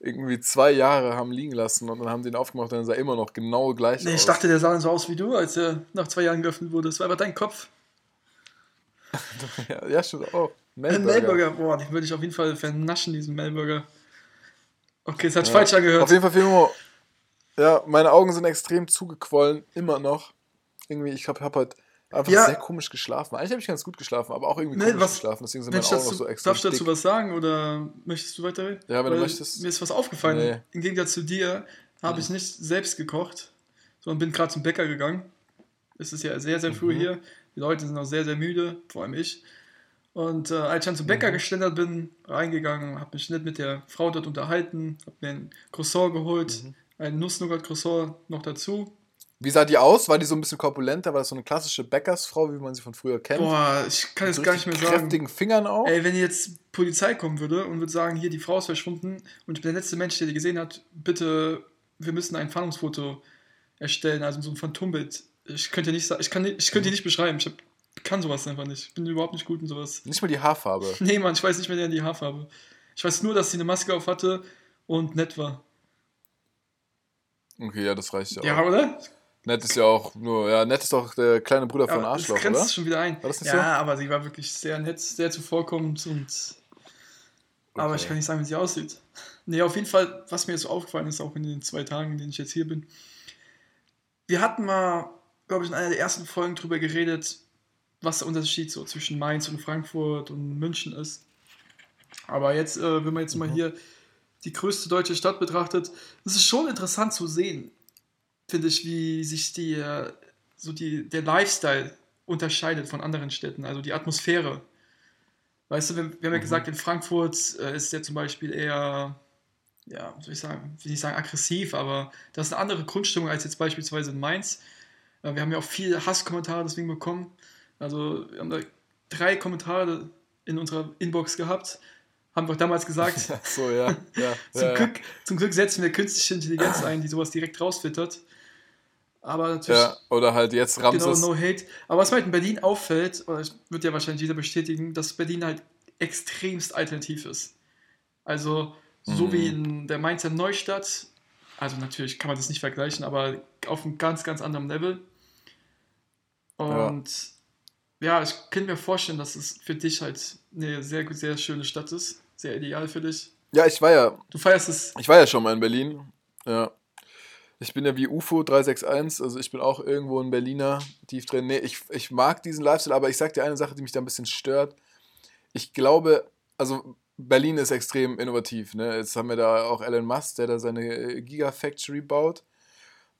irgendwie zwei Jahre haben liegen lassen und dann haben die ihn aufgemacht und dann sah er immer noch genau gleich Nee, aus. ich dachte, der sah so aus wie du, als er nach zwei Jahren geöffnet wurde. Das war aber dein Kopf. Ja, ja, stimmt auch. Melburger. Melburger, boah, den würde ich auf jeden Fall vernaschen, diesen Melburger. Okay, es hat Ja. falsch angehört. Auf jeden Fall, Fimo, ja, meine Augen sind extrem zugequollen, immer noch. Irgendwie, ich habe hab halt einfach Ja. sehr komisch geschlafen. Eigentlich habe ich ganz gut geschlafen, aber auch irgendwie Nee, komisch was- geschlafen, deswegen sind meine Augen noch dazu, so extrem darfst du dazu was sagen oder möchtest du weiterreden? Ja, wenn du Weil möchtest. Mir ist was aufgefallen. Nee. Im Gegensatz zu dir habe ich nicht selbst gekocht, sondern bin gerade zum Bäcker gegangen. Es ist ja sehr, sehr früh Mhm. hier. Die Leute sind auch sehr, sehr müde, vor allem ich. Und äh, als ich dann zum Bäcker geschlendert bin, reingegangen, habe mich nett mit der Frau dort unterhalten, habe mir ein Croissant geholt, ein Nuss-Nougat-Croissant noch dazu. Wie sah die aus? War die so ein bisschen korpulenter? War das so eine klassische Bäckersfrau, wie man sie von früher kennt? Boah, ich kann jetzt Mit gar nicht mehr sagen. kräftigen Fingern auch? Ey, wenn jetzt Polizei kommen würde und würde sagen, hier, die Frau ist verschwunden und ich bin der letzte Mensch, der die gesehen hat, bitte, wir müssen ein Fahndungsfoto erstellen, also so ein Phantombild. Ich könnte nicht sagen, ich kann, ich könnte die nicht beschreiben. Ich hab, kann sowas einfach nicht. Ich bin überhaupt nicht gut in sowas. Nicht mal die Haarfarbe. Nee, Mann, ich weiß nicht mehr die Haarfarbe. Ich weiß nur, dass sie eine Maske auf hatte und nett war. Okay, ja, das reicht ja, Ja, auch. oder? Nett ist ja auch nur, ja, nett ist doch der kleine Bruder von Aber das Arschloch, grenzt oder? schon wieder ein. War das nicht ja, so? aber sie war wirklich sehr nett, sehr zuvorkommend und. Aber Okay. ich kann nicht sagen, wie sie aussieht. Nee, auf jeden Fall, was mir jetzt so aufgefallen ist, auch in den zwei Tagen, in denen ich jetzt hier bin. Wir hatten mal, glaube ich, in einer der ersten Folgen drüber geredet, was der Unterschied so zwischen Mainz und Frankfurt und München ist. Aber jetzt, äh, wenn man jetzt mal Mhm. hier die größte deutsche Stadt betrachtet, es ist schon interessant zu sehen, finde ich, wie sich die, äh, so die, der Lifestyle unterscheidet von anderen Städten, also die Atmosphäre. Weißt du, wir, wir haben ja Mhm. gesagt, in Frankfurt äh, ist der zum Beispiel eher, ja, wie soll ich sagen, will nicht sagen aggressiv, aber das ist eine andere Grundstimmung als jetzt beispielsweise in Mainz. Äh, wir haben ja auch viel Hasskommentare deswegen bekommen. Also wir haben da drei Kommentare in unserer Inbox gehabt, haben wir damals gesagt, so, ja. ja, zum, ja, Glück, zum Glück setzen wir künstliche Intelligenz ein, die sowas direkt rausfiltert. Aber natürlich, Ja, oder halt jetzt genau, Ramses. no hate. Aber was mir halt in Berlin auffällt, oder das wird ja wahrscheinlich jeder bestätigen, dass Berlin halt extremst alternativ ist. Also, so Mhm. wie in der Mainzer Neustadt, also natürlich kann man das nicht vergleichen, aber auf einem ganz, ganz anderen Level. Und ja, ich könnte mir vorstellen, dass es für dich halt eine sehr, gut- sehr schöne Stadt ist. Sehr ideal für dich. Ja, ich war ja, Du feierst es ich war ja schon mal in Berlin. Ja. Ich bin ja wie UFO 361, also ich bin auch irgendwo ein Berliner tief drin. Nee, ich, ich mag diesen Lifestyle, aber ich sag dir eine Sache, die mich da ein bisschen stört. Ich glaube, also Berlin ist extrem innovativ. Ne? Jetzt haben wir da auch Elon Musk, der da seine Gigafactory baut.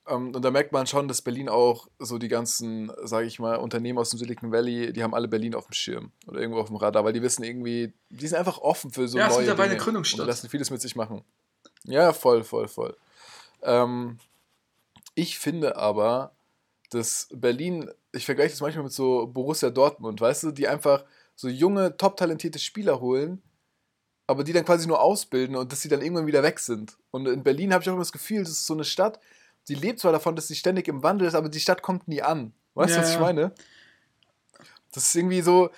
Ähm, und da merkt man schon, dass Berlin auch so die ganzen, sage ich mal, Unternehmen aus dem Silicon Valley, die haben alle Berlin auf dem Schirm oder irgendwo auf dem Radar, weil die wissen irgendwie, die sind einfach offen für so Ja, es ist neue mittlerweile Dinge Gründungsstadt. und lassen vieles mit sich machen. Ja, voll, voll, voll. Ähm, ich finde aber, dass Berlin, ich vergleiche das manchmal mit so Borussia Dortmund, weißt du, die einfach so junge, top talentierte Spieler holen, aber die dann quasi nur ausbilden und dass sie dann irgendwann wieder weg sind. Und in Berlin habe ich auch immer das Gefühl, das ist so eine Stadt, die lebt zwar davon, dass sie ständig im Wandel ist, aber die Stadt kommt nie an. Weißt du, Ja, was ich meine? Das ist irgendwie so,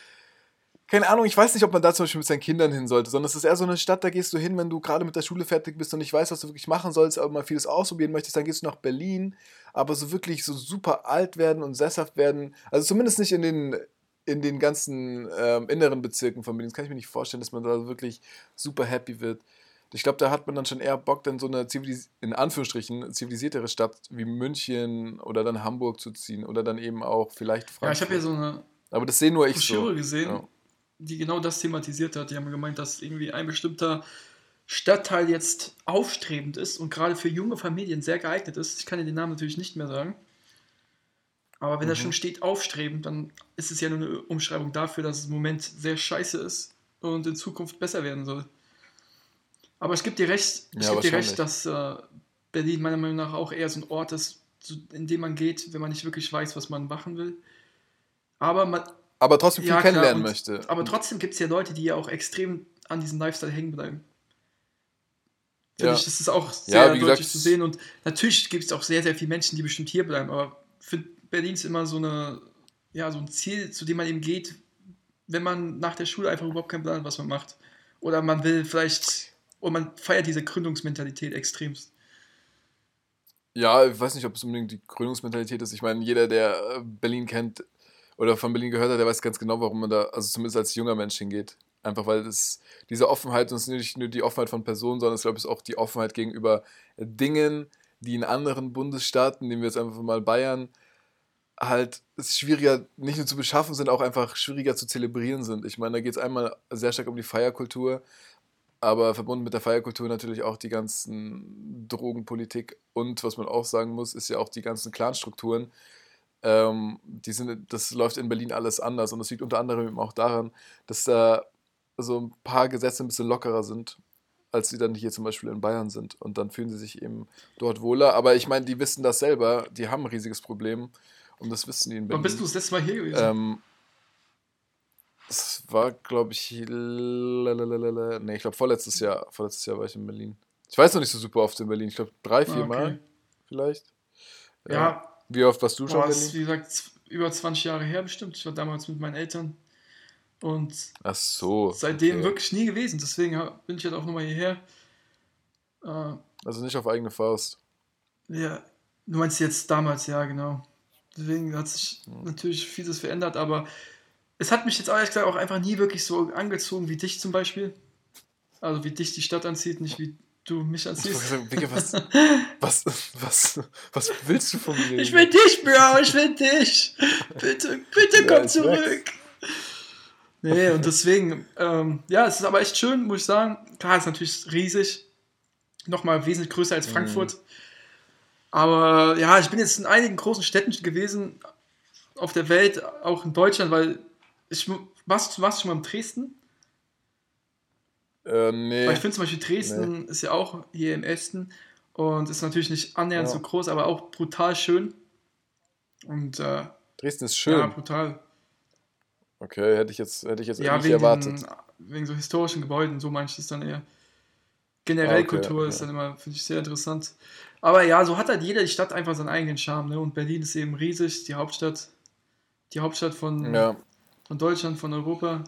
keine Ahnung, ich weiß nicht, ob man da zum Beispiel mit seinen Kindern hin sollte, sondern es ist eher so eine Stadt, da gehst du hin, wenn du gerade mit der Schule fertig bist und nicht weißt, was du wirklich machen sollst, aber mal vieles ausprobieren möchtest, dann gehst du nach Berlin, aber so wirklich so super alt werden und sesshaft werden, also zumindest nicht in den, in den ganzen ähm, inneren Bezirken von Berlin, das kann ich mir nicht vorstellen, dass man da wirklich super happy wird. Ich glaube, da hat man dann schon eher Bock, dann so eine zivilis in Anführungsstrichen zivilisiertere Stadt wie München oder dann Hamburg zu ziehen oder dann eben auch vielleicht Frankfurt. Ja, ich habe ja so eine aber das sehe nur ich Broschüre so. gesehen, Ja. die genau das thematisiert hat. Die haben gemeint, dass irgendwie ein bestimmter Stadtteil jetzt aufstrebend ist und gerade für junge Familien sehr geeignet ist. Ich kann dir den Namen natürlich nicht mehr sagen. Aber wenn da Mhm. schon steht aufstrebend, dann ist es ja nur eine Umschreibung dafür, dass es im Moment sehr scheiße ist und in Zukunft besser werden soll. Aber ich gebe dir recht, ich Ja, gebe dir recht, dass äh, Berlin meiner Meinung nach auch eher so ein Ort ist, in dem man geht, wenn man nicht wirklich weiß, was man machen will. Aber man, Aber trotzdem viel Ja, klar, kennenlernen und- möchte. aber trotzdem gibt es ja Leute, die ja auch extrem an diesem Lifestyle hängen bleiben. Finde Ja. ich, das ist auch sehr deutlich gesagt, zu sehen. Und natürlich gibt es auch sehr, sehr viele Menschen, die bestimmt hier bleiben. Aber für Berlin ist immer so, eine, ja, so ein Ziel, zu dem man eben geht, wenn man nach der Schule einfach überhaupt keinen Plan hat, was man macht. Oder man will vielleicht, oder man feiert diese Gründungsmentalität extremst. Ja, ich weiß nicht, ob es unbedingt die Gründungsmentalität ist. Ich meine, jeder, der äh, Berlin kennt oder von Berlin gehört hat, der weiß ganz genau, warum man da, also zumindest als junger Mensch hingeht. Einfach weil das, diese Offenheit, und es ist nicht nur die Offenheit von Personen, sondern es glaube ich auch die Offenheit gegenüber Dingen, die in anderen Bundesstaaten, nehmen wir jetzt einfach mal Bayern, halt es schwieriger nicht nur zu beschaffen sind, auch einfach schwieriger zu zelebrieren sind. Ich meine, da geht es einmal sehr stark um die Feierkultur, aber verbunden mit der Feierkultur natürlich auch die ganzen Drogenpolitik und was man auch sagen muss, ist ja auch die ganzen Clanstrukturen. ähm, die sind, das läuft in Berlin alles anders und das liegt unter anderem eben auch daran, dass da so ein paar Gesetze ein bisschen lockerer sind, als sie dann hier zum Beispiel in Bayern sind. Und dann fühlen sie sich eben dort wohler. Aber ich meine, die wissen das selber, die haben ein riesiges Problem und das wissen die in Berlin. Wann bist du das letzte Mal hier gewesen? Ähm, es war, glaube ich, nee, ich glaube vorletztes Jahr. Vorletztes Jahr war ich in Berlin. Ich weiß noch nicht so super oft in Berlin. Ich glaube drei, vier Ah, Mal okay. vielleicht. ja, Wie oft warst du schon boah, in ist, Berlin? wie gesagt, über 20 Jahre her bestimmt. Ich war damals mit meinen Eltern. Und Ach so. seitdem okay. wirklich nie gewesen. Deswegen bin ich halt auch nochmal hierher. Äh, Also nicht auf eigene Faust. ja, du meinst jetzt damals, ja, genau. Deswegen hat sich Hm. natürlich vieles verändert, aber es hat mich jetzt ehrlich gesagt auch einfach nie wirklich so angezogen wie dich zum Beispiel. Also wie dich die Stadt anzieht, nicht wie du mich anziehst. Digga, was, was, was, was willst du von mir? Ich will dich, Bro, ich will dich. Bitte, bitte Ja, komm ich zurück. Nee, und deswegen, ähm, ja, es ist aber echt schön, muss ich sagen. Klar, es ist natürlich riesig. Nochmal wesentlich größer als Frankfurt. Aber ja, ich bin jetzt in einigen großen Städten gewesen auf der Welt, auch in Deutschland, weil ich warst, warst du schon mal in Dresden? Äh, nee. Weil ich finde zum Beispiel Dresden ist ja auch hier im Osten und ist natürlich nicht annähernd Ja. so groß, aber auch brutal schön. Und äh, Dresden ist schön. ja, brutal. Okay, hätte ich jetzt, hätte ich jetzt Ja, nicht erwartet. den, wegen so historischen Gebäuden, so manches dann eher. Generell Ah, okay, Kultur okay. ist dann immer, finde ich, sehr interessant. Aber ja, so hat halt jeder die Stadt einfach seinen eigenen Charme, ne? Und Berlin ist eben riesig, die Hauptstadt, die Hauptstadt von, Ja, von Deutschland, von Europa.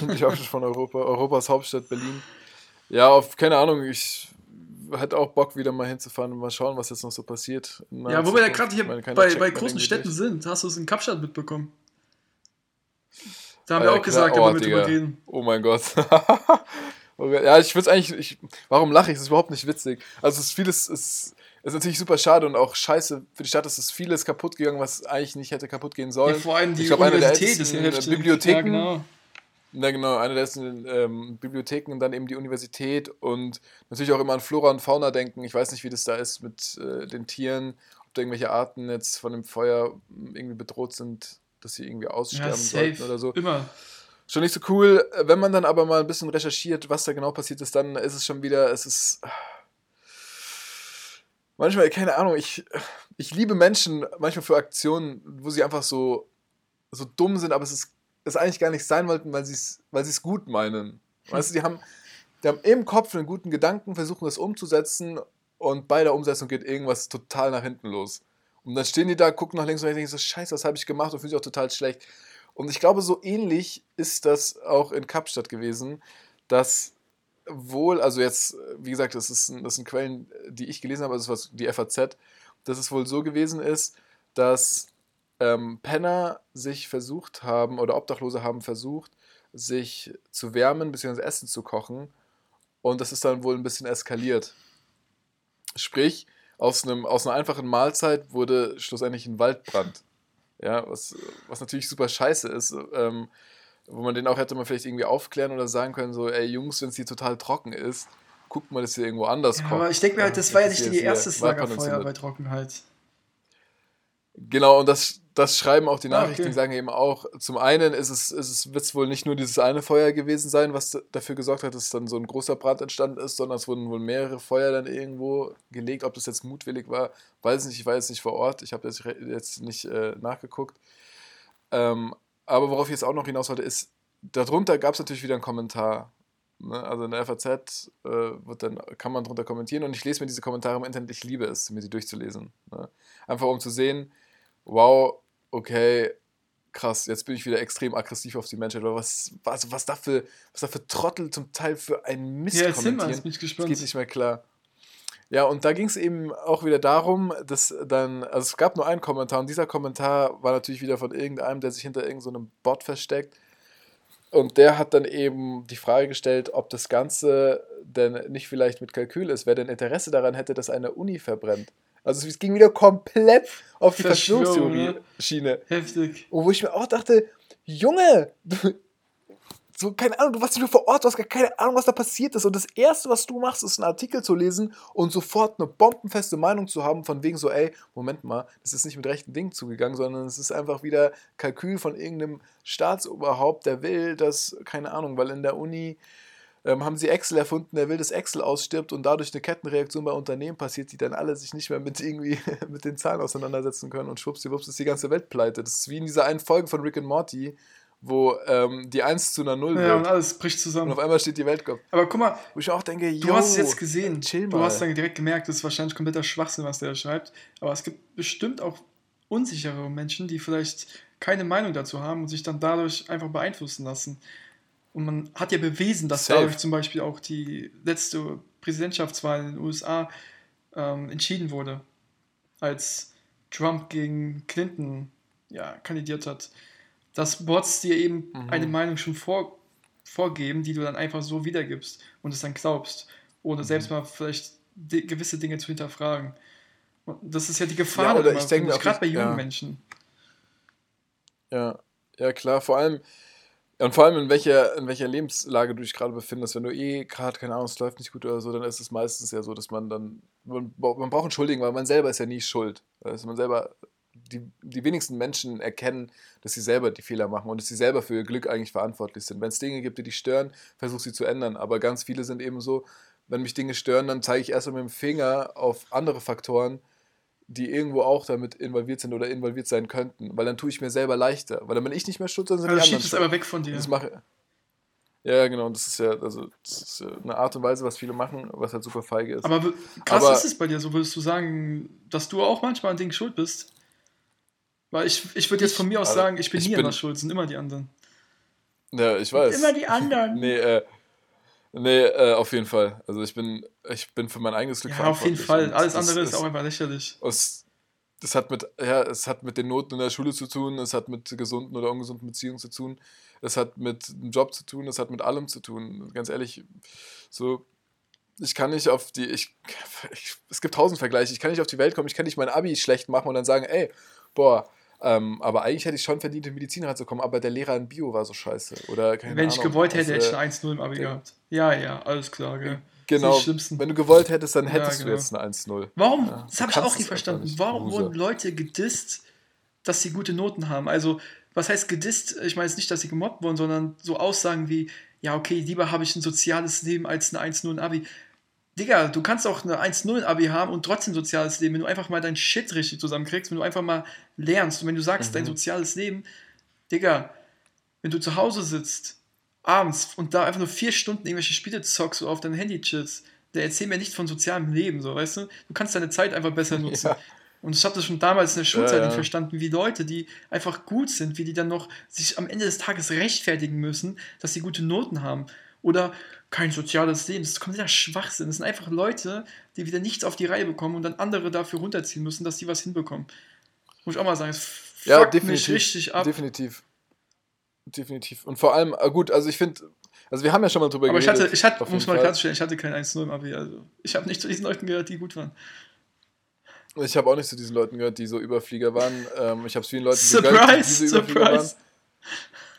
die Hauptstadt von Europa, Europas Hauptstadt Berlin. Ja, auf, keine Ahnung, ich hätte auch Bock, wieder mal hinzufahren und mal schauen, was jetzt noch so passiert. Ja, wo wir ja gerade hier meine, bei, bei großen Städten durch. sind, hast du es in Kapstadt mitbekommen? Da haben Ah, wir ja, auch gesagt, wollen wir Oh, drüber reden. Oh mein Gott. Oh ja, ich würde eigentlich. Ich, warum lache ich? Das ist überhaupt nicht witzig. Also, es ist vieles. Es ist natürlich super schade und auch scheiße für die Stadt. Es ist vieles kaputt gegangen, was eigentlich nicht hätte kaputt gehen Ja, sollen. vor allem die ich glaube, eine der Universität ist ja äh. Bibliotheken. Ja, genau. Na genau, eine der ersten ähm, Bibliotheken und dann eben die Universität und natürlich auch immer an Flora und Fauna denken. Ich weiß nicht, wie das da ist mit äh, den Tieren, ob da irgendwelche Arten jetzt von dem Feuer m, irgendwie bedroht sind, dass sie irgendwie Ja, aussterben safe. sollten oder so. Immer. Schon nicht so cool. Wenn man dann aber mal ein bisschen recherchiert, was da genau passiert ist, dann ist es schon wieder, es ist. Manchmal, keine Ahnung, ich, ich liebe Menschen manchmal für Aktionen, wo sie einfach so, so dumm sind, aber es ist, es eigentlich gar nicht sein wollten, weil sie es weil es gut meinen. Weißt du, die haben, die haben im Kopf einen guten Gedanken, versuchen es umzusetzen und bei der Umsetzung geht irgendwas total nach hinten los. Und dann stehen die da, gucken nach links und und denken so, scheiße, was habe ich gemacht und fühlen sich auch total schlecht. Und ich glaube, so ähnlich ist das auch in Kapstadt gewesen, dass wohl, also jetzt, wie gesagt, das, ist, das sind Quellen, die ich gelesen habe, also war die FAZ, dass es wohl so gewesen ist, dass ähm, Penner sich versucht haben, oder Obdachlose haben versucht, sich zu wärmen bzw. Essen zu kochen. Und das ist dann wohl ein bisschen eskaliert. Sprich, aus, einem, aus einer einfachen Mahlzeit wurde schlussendlich ein Waldbrand. Ja, was, was natürlich super scheiße ist. Ähm, wo man den auch hätte man vielleicht irgendwie aufklären oder sagen können, so, ey Jungs, wenn es hier total trocken ist, guckt mal, dass ihr irgendwo anders Ja, kocht. aber ich denke mir halt, das war ja nicht die hier erste Lagerfeuer bei Trockenheit. Genau, und das, das schreiben auch die Ah, Nachrichten, okay. die sagen eben auch, zum einen ist es, ist es, wird es wohl nicht nur dieses eine Feuer gewesen sein, was dafür gesorgt hat, dass dann so ein großer Brand entstanden ist, sondern es wurden wohl mehrere Feuer dann irgendwo gelegt. Ob das jetzt mutwillig war, weiß ich nicht, ich war jetzt nicht vor Ort, ich habe jetzt, jetzt nicht äh, nachgeguckt. Ähm, aber worauf ich jetzt auch noch hinaus wollte, ist, darunter gab es natürlich wieder einen Kommentar. Ne? Also in der FAZ äh, wird dann, kann man drunter kommentieren und ich lese mir diese Kommentare im Internet, ich liebe es, mir die durchzulesen. Ne? Einfach um zu sehen, wow, okay, krass, jetzt bin ich wieder extrem aggressiv auf die Menschheit. Oder was, was, was, da für, was da für Trottel zum Teil für ein Mist Ja, erzähl mal, kommentieren. jetzt bin ich Das gespannt. geht nicht mehr klar. Ja, und da ging es eben auch wieder darum, dass dann, also es gab nur einen Kommentar und dieser Kommentar war natürlich wieder von irgendeinem, der sich hinter irgendeinem so Bot versteckt. Und der hat dann eben die Frage gestellt, ob das Ganze denn nicht vielleicht mit Kalkül ist, wer denn Interesse daran hätte, dass eine Uni verbrennt. Also es ging wieder komplett auf die Verschwörung, Verschwörungstheorie-Schiene. Heftig. Und wo ich mir auch dachte, Junge, du, So, keine Ahnung, du warst nicht mehr vor Ort, du hast gar keine Ahnung, was da passiert ist. Und das Erste, was du machst, ist einen Artikel zu lesen und sofort eine bombenfeste Meinung zu haben, von wegen so, ey, Moment mal, das ist nicht mit rechten Dingen zugegangen, sondern es ist einfach wieder Kalkül von irgendeinem Staatsoberhaupt, der will, dass, keine Ahnung, weil in der Uni ähm, haben sie Excel erfunden, der will, dass Excel ausstirbt und dadurch eine Kettenreaktion bei Unternehmen passiert, die dann alle sich nicht mehr mit irgendwie mit den Zahlen auseinandersetzen können und schwuppsiwupps ist die ganze Welt pleite. Das ist wie in dieser einen Folge von Rick and Morty, wo ähm, die 1 zu einer 0 Ja, wird. und alles bricht Und zusammen. auf einmal steht die Weltkopf. Aber guck mal, Wo ich auch denke, du yo, hast es jetzt gesehen. chill Du mal. hast dann direkt gemerkt, das ist wahrscheinlich kompletter Schwachsinn, was der da schreibt. Aber es gibt bestimmt auch unsichere Menschen, die vielleicht keine Meinung dazu haben und sich dann dadurch einfach beeinflussen lassen. Und man hat ja bewiesen, dass Safe. dadurch zum Beispiel auch die letzte Präsidentschaftswahl in den USA ähm, entschieden wurde, als Trump gegen Clinton ja, kandidiert hat. Dass Bots dir eben Mhm. eine Meinung schon vor, vorgeben, die du dann einfach so wiedergibst und es dann glaubst, ohne Mhm. selbst mal vielleicht gewisse Dinge zu hinterfragen. Und das ist ja die Gefahr, Ja, oder ich denke gerade bei jungen ja. Menschen. Ja, ja klar, vor allem, und vor allem in welcher, in welcher Lebenslage du dich gerade befindest. Wenn du eh gerade, keine Ahnung, es läuft nicht gut oder so, dann ist es meistens ja so, dass man dann, man, man braucht einen Schuldigen, weil man selber ist ja nie schuld. Also man selber, die, die wenigsten Menschen erkennen, dass sie selber die Fehler machen und dass sie selber für ihr Glück eigentlich verantwortlich sind. Wenn es Dinge gibt, die dich stören, versuch sie zu ändern. Aber ganz viele sind eben so, wenn mich Dinge stören, dann zeige ich erstmal mit dem Finger auf andere Faktoren, die irgendwo auch damit involviert sind oder involviert sein könnten. Weil dann tue ich mir selber leichter. Weil dann bin ich nicht mehr schuld, sondern sind Also die anderen es schuld. aber weg von dir. Das mache ja, genau. Und das ist ja, also, das ist ja eine Art und Weise, was viele machen, was halt super feige ist. Aber krass Aber- ist es bei dir, so würdest du sagen, dass du auch manchmal an Dingen schuld bist? Weil ich, ich würde jetzt von mir aus Also, sagen, ich bin ich nie bin- an der Schuld, sind immer die anderen. ja, ich weiß. Immer die anderen. Nee, äh, nee äh, auf jeden Fall. Also ich bin, ich bin für mein eigenes Glück Ja, auf jeden verantwortlich. Fall. Und Alles andere ist auch einfach lächerlich. Es, das hat mit, ja, es hat mit den Noten in der Schule zu tun, es hat mit gesunden oder ungesunden Beziehungen zu tun, es hat mit einem Job zu tun, es hat mit allem zu tun. Ganz ehrlich, so, ich kann nicht auf die, ich, ich es gibt tausend Vergleiche, ich kann nicht auf die Welt kommen, ich kann nicht mein Abi schlecht machen und dann sagen, ey, boah, ähm, aber eigentlich hätte ich schon verdient, in Medizin reinzukommen, aber der Lehrer in Bio war so scheiße. Oder Wenn ich Ahnung, gewollt hätte, was, hätte äh, ich eine 1-0 im Abi der- gehabt. Ja, ja, alles klar, gell. Genau, wenn du gewollt hättest, dann Ja, hättest genau. du jetzt eine 1-0. Warum? Ja, das habe ich auch nie verstanden. Warum wurden Leute gedisst, dass sie gute Noten haben? Also, was heißt gedisst? Ich meine jetzt nicht, dass sie gemobbt wurden, sondern so Aussagen wie, ja, okay, lieber habe ich ein soziales Leben als eine 1-0 in Abi. Digga, du kannst auch eine 1-0 in Abi haben und trotzdem soziales Leben, wenn du einfach mal dein Shit richtig zusammenkriegst, wenn du einfach mal lernst und wenn du sagst, Mhm. dein soziales Leben, Digga, wenn du zu Hause sitzt, abends und da einfach nur vier Stunden irgendwelche Spiele zockst oder auf dein Handy chillst, der erzählt mir nicht von sozialem Leben, so, weißt du? Du kannst deine Zeit einfach besser nutzen. Ja. Und ich habe das schon damals in der Schulzeit Ja, ja. nicht verstanden, wie Leute, die einfach gut sind, wie die dann noch sich am Ende des Tages rechtfertigen müssen, dass sie gute Noten haben. Oder kein soziales Leben. Das ist kompletter Schwachsinn. Das sind einfach Leute, die wieder nichts auf die Reihe bekommen und dann andere dafür runterziehen müssen, dass die was hinbekommen. Muss ich auch mal sagen, es Ja, mich definitiv. richtig ab. Definitiv. Definitiv. Und vor allem, äh, gut, also ich finde, also wir haben ja schon mal drüber Aber ich geredet. hatte, ich hatte, um es jeden mal klarzustellen, ich hatte kein 1-0 im Abi. Also ich habe nicht zu diesen Leuten gehört, die gut waren. Ich habe auch nicht zu diesen Leuten gehört, die so Überflieger waren. Ähm, ich habe es vielen Leuten Surprise, gegönnt, die diese Überflieger surprise.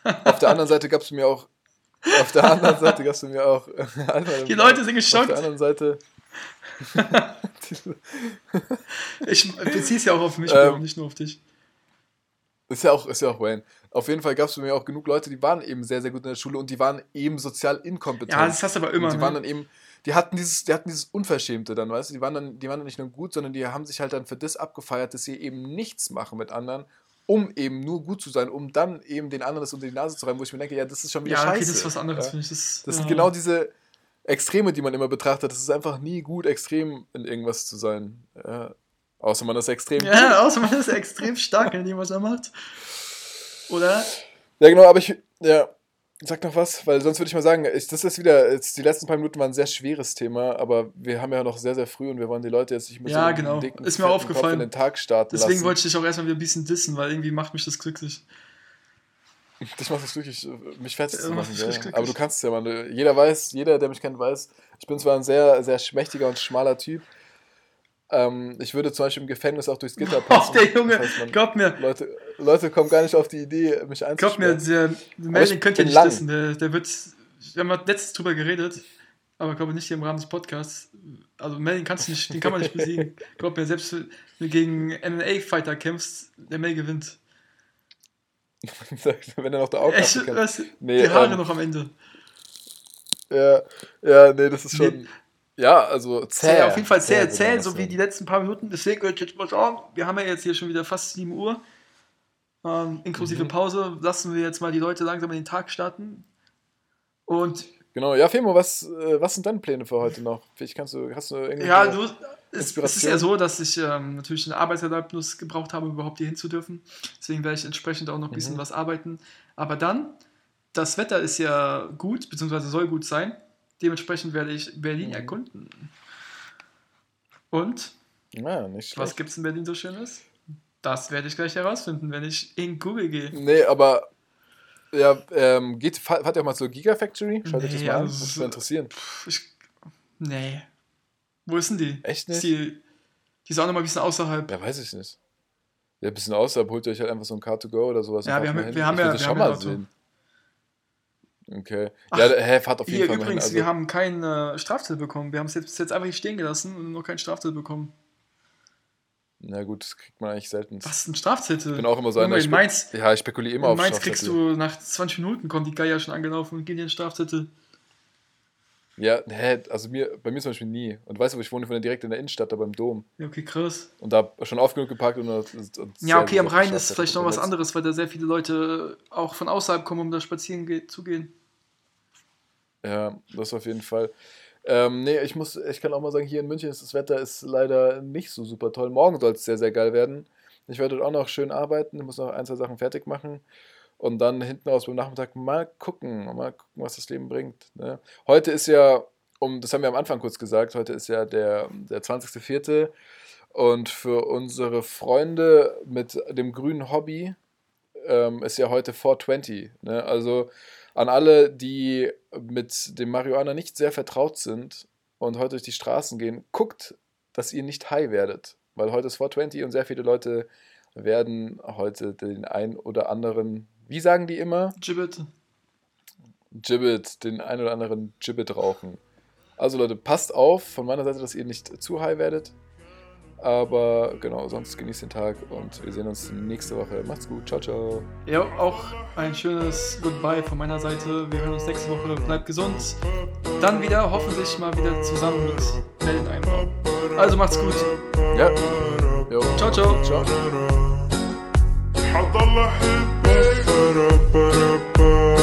waren. Auf der anderen Seite gab es mir auch. Auf der anderen Seite gab es mir auch. Die Leute sind Auf geschockt. der anderen Seite. Ich beziehe es ja auch auf mich, Ähm, nicht nur auf dich. Ist ja auch, ist ja auch Wayne. Auf jeden Fall gab es mir auch genug Leute, die waren eben sehr, sehr gut in der Schule und die waren eben sozial inkompetent. Ja, das hast du aber immer. Und die waren Ne? dann eben, die hatten dieses, die hatten dieses Unverschämte dann, weißt du, die waren dann, die waren dann nicht nur gut, sondern die haben sich halt dann für das abgefeiert, dass sie eben nichts machen mit anderen, um eben nur gut zu sein, um dann eben den anderen das unter die Nase zu reiben, wo ich mir denke, ja, das ist schon wieder Ja, scheiße. okay, das ist was anderes, Ja? finde ich. Das, Das ja. sind genau diese Extreme, die man immer betrachtet. Es ist einfach nie gut, extrem in irgendwas zu sein. Ja. Außer man ist extrem. Ja, außer man ist extrem stark in dem, was er macht. Oder? Ja, genau, aber ich, ja, sag noch was, weil sonst würde ich mal sagen, ich, das ist wieder, jetzt, die letzten paar Minuten waren ein sehr schweres Thema, aber wir haben ja noch sehr, sehr früh und wir wollen die Leute jetzt nicht mit Ja, so genau. dicken, Ist mir aufgefallen. In den Tag starten Deswegen lassen. wollte ich dich auch erstmal wieder ein bisschen dissen, weil irgendwie macht mich das glücklich. Dich macht das glücklich, mich fertig Ja, zu macht machen, glücklich. aber du kannst es ja, Mann. Jeder weiß, jeder, der mich kennt, weiß, ich bin zwar ein sehr, sehr schmächtiger und schmaler Typ, Ähm, ich würde zum Beispiel im Gefängnis auch durchs Gitter Oh, passen. der Junge, Das heißt, glaub mir, Leute, Leute kommen gar nicht auf die Idee, mich glaub mir, der Melvin ich könnte ja nicht lang. wissen. Der, der wird, wir haben letztens drüber geredet, aber ich glaube nicht hier im Rahmen des Podcasts. Also Melvin kannst du nicht, den kann man nicht besiegen. Glaub mir, selbst wenn du gegen MMA-Fighter kämpfst, der Mel gewinnt. Wenn er noch der Auge Echt, abbekommt. was, Nee, die Haare ähm, noch am Ende. Ja, ja, nee, das ist schon. Nee. Ja, also zäh. Auf jeden Fall zäh, zäh, so wie die letzten paar Minuten. Deswegen würde ich jetzt mal sagen, wir haben ja jetzt hier schon wieder fast 7 Uhr. Ähm, inklusive Mhm. Pause lassen wir jetzt mal die Leute langsam in den Tag starten. Und Genau, ja, Femo, was, äh, was sind deine Pläne für heute noch? Vielleicht kannst du, hast du irgendwie. ja, du, es, es ist ja so, dass ich ähm, natürlich eine Arbeitserlaubnis gebraucht habe, um überhaupt hier hinzudürfen. Deswegen werde ich entsprechend auch noch ein bisschen Mhm. was arbeiten. Aber dann, das Wetter ist ja gut, beziehungsweise soll gut sein. Dementsprechend werde ich Berlin Mhm. erkunden. Und Ja, nicht schlecht. Was gibt's in Berlin so Schönes? Das werde ich gleich herausfinden, wenn ich in Google gehe. Nee, aber. Ja, ähm, geht, fahrt ihr auch mal zur Gigafactory? Schaut euch das Nee, mal an. also Muss so- mich interessieren. Ich, nee. Wo ist denn die? Echt Ist nicht? die, die ist auch noch mal ein bisschen außerhalb. Ja, weiß ich nicht. Ja, ein bisschen außerhalb, holt ihr euch halt einfach so ein Car2Go oder sowas. Ja, wir haben- wir haben ja- das wir schon haben ja mal ein Auto. sehen. Okay. Ach, ja, hä, fahrt auf jeden Hier Fall hin. übrigens, Also, wir haben keinen äh, Strafzettel bekommen. Wir haben es jetzt, bis jetzt einfach hier stehen gelassen und noch keinen Strafzettel bekommen. na gut, das kriegt man eigentlich selten. Was ist ein Strafzettel? Ich bin auch immer so einer. in Ich, Mainz, ja, ich spekuliere immer auf Mainz kriegst Strafzettel. du nach 20 Minuten, kommt die Geier schon angelaufen und gehen dir einen Strafzettel. Ja, hä, also mir, bei mir zum Beispiel nie. Und weißt du, ich wohne, direkt in der Innenstadt, da beim Dom. Ja, okay, krass. Und da schon oft genug geparkt und, und, und Ja, okay, am Rhein ist vielleicht noch was anderes, weil da sehr viele Leute auch von außerhalb kommen, um da spazieren zu gehen. Ja, das auf jeden Fall. Ähm, nee, ich muss, ich kann auch mal sagen, hier in München ist das Wetter ist leider nicht so super toll. Morgen soll es sehr, sehr geil werden. Ich werde dort auch noch schön arbeiten, ich muss noch ein, zwei Sachen fertig machen. Und dann hinten aus beim Nachmittag mal gucken, mal gucken, was das Leben bringt. Ne? Heute ist ja, um, das haben wir am Anfang kurz gesagt, heute ist ja der, der 20.04. Und für unsere Freunde mit dem grünen Hobby ähm, ist ja heute 420. Ne? Also an alle, die mit dem Marihuana nicht sehr vertraut sind und heute durch die Straßen gehen, guckt, dass ihr nicht high werdet. Weil heute ist 420 und sehr viele Leute werden heute den ein oder anderen, wie sagen die immer? Gibbet. Gibbet, den ein oder anderen Gibbet rauchen. Also Leute, passt auf von meiner Seite, dass ihr nicht zu high werdet. Aber genau, sonst genießt den Tag und wir sehen uns nächste Woche. Macht's gut, ciao, ciao. Ja, auch ein schönes Goodbye von meiner Seite. Wir hören uns nächste Woche. Bleibt gesund. Dann wieder hoffentlich mal wieder zusammen mit Melden einbauen. Also macht's gut. Ja. Jo. Ciao, ciao. Ciao. ba da ba da ba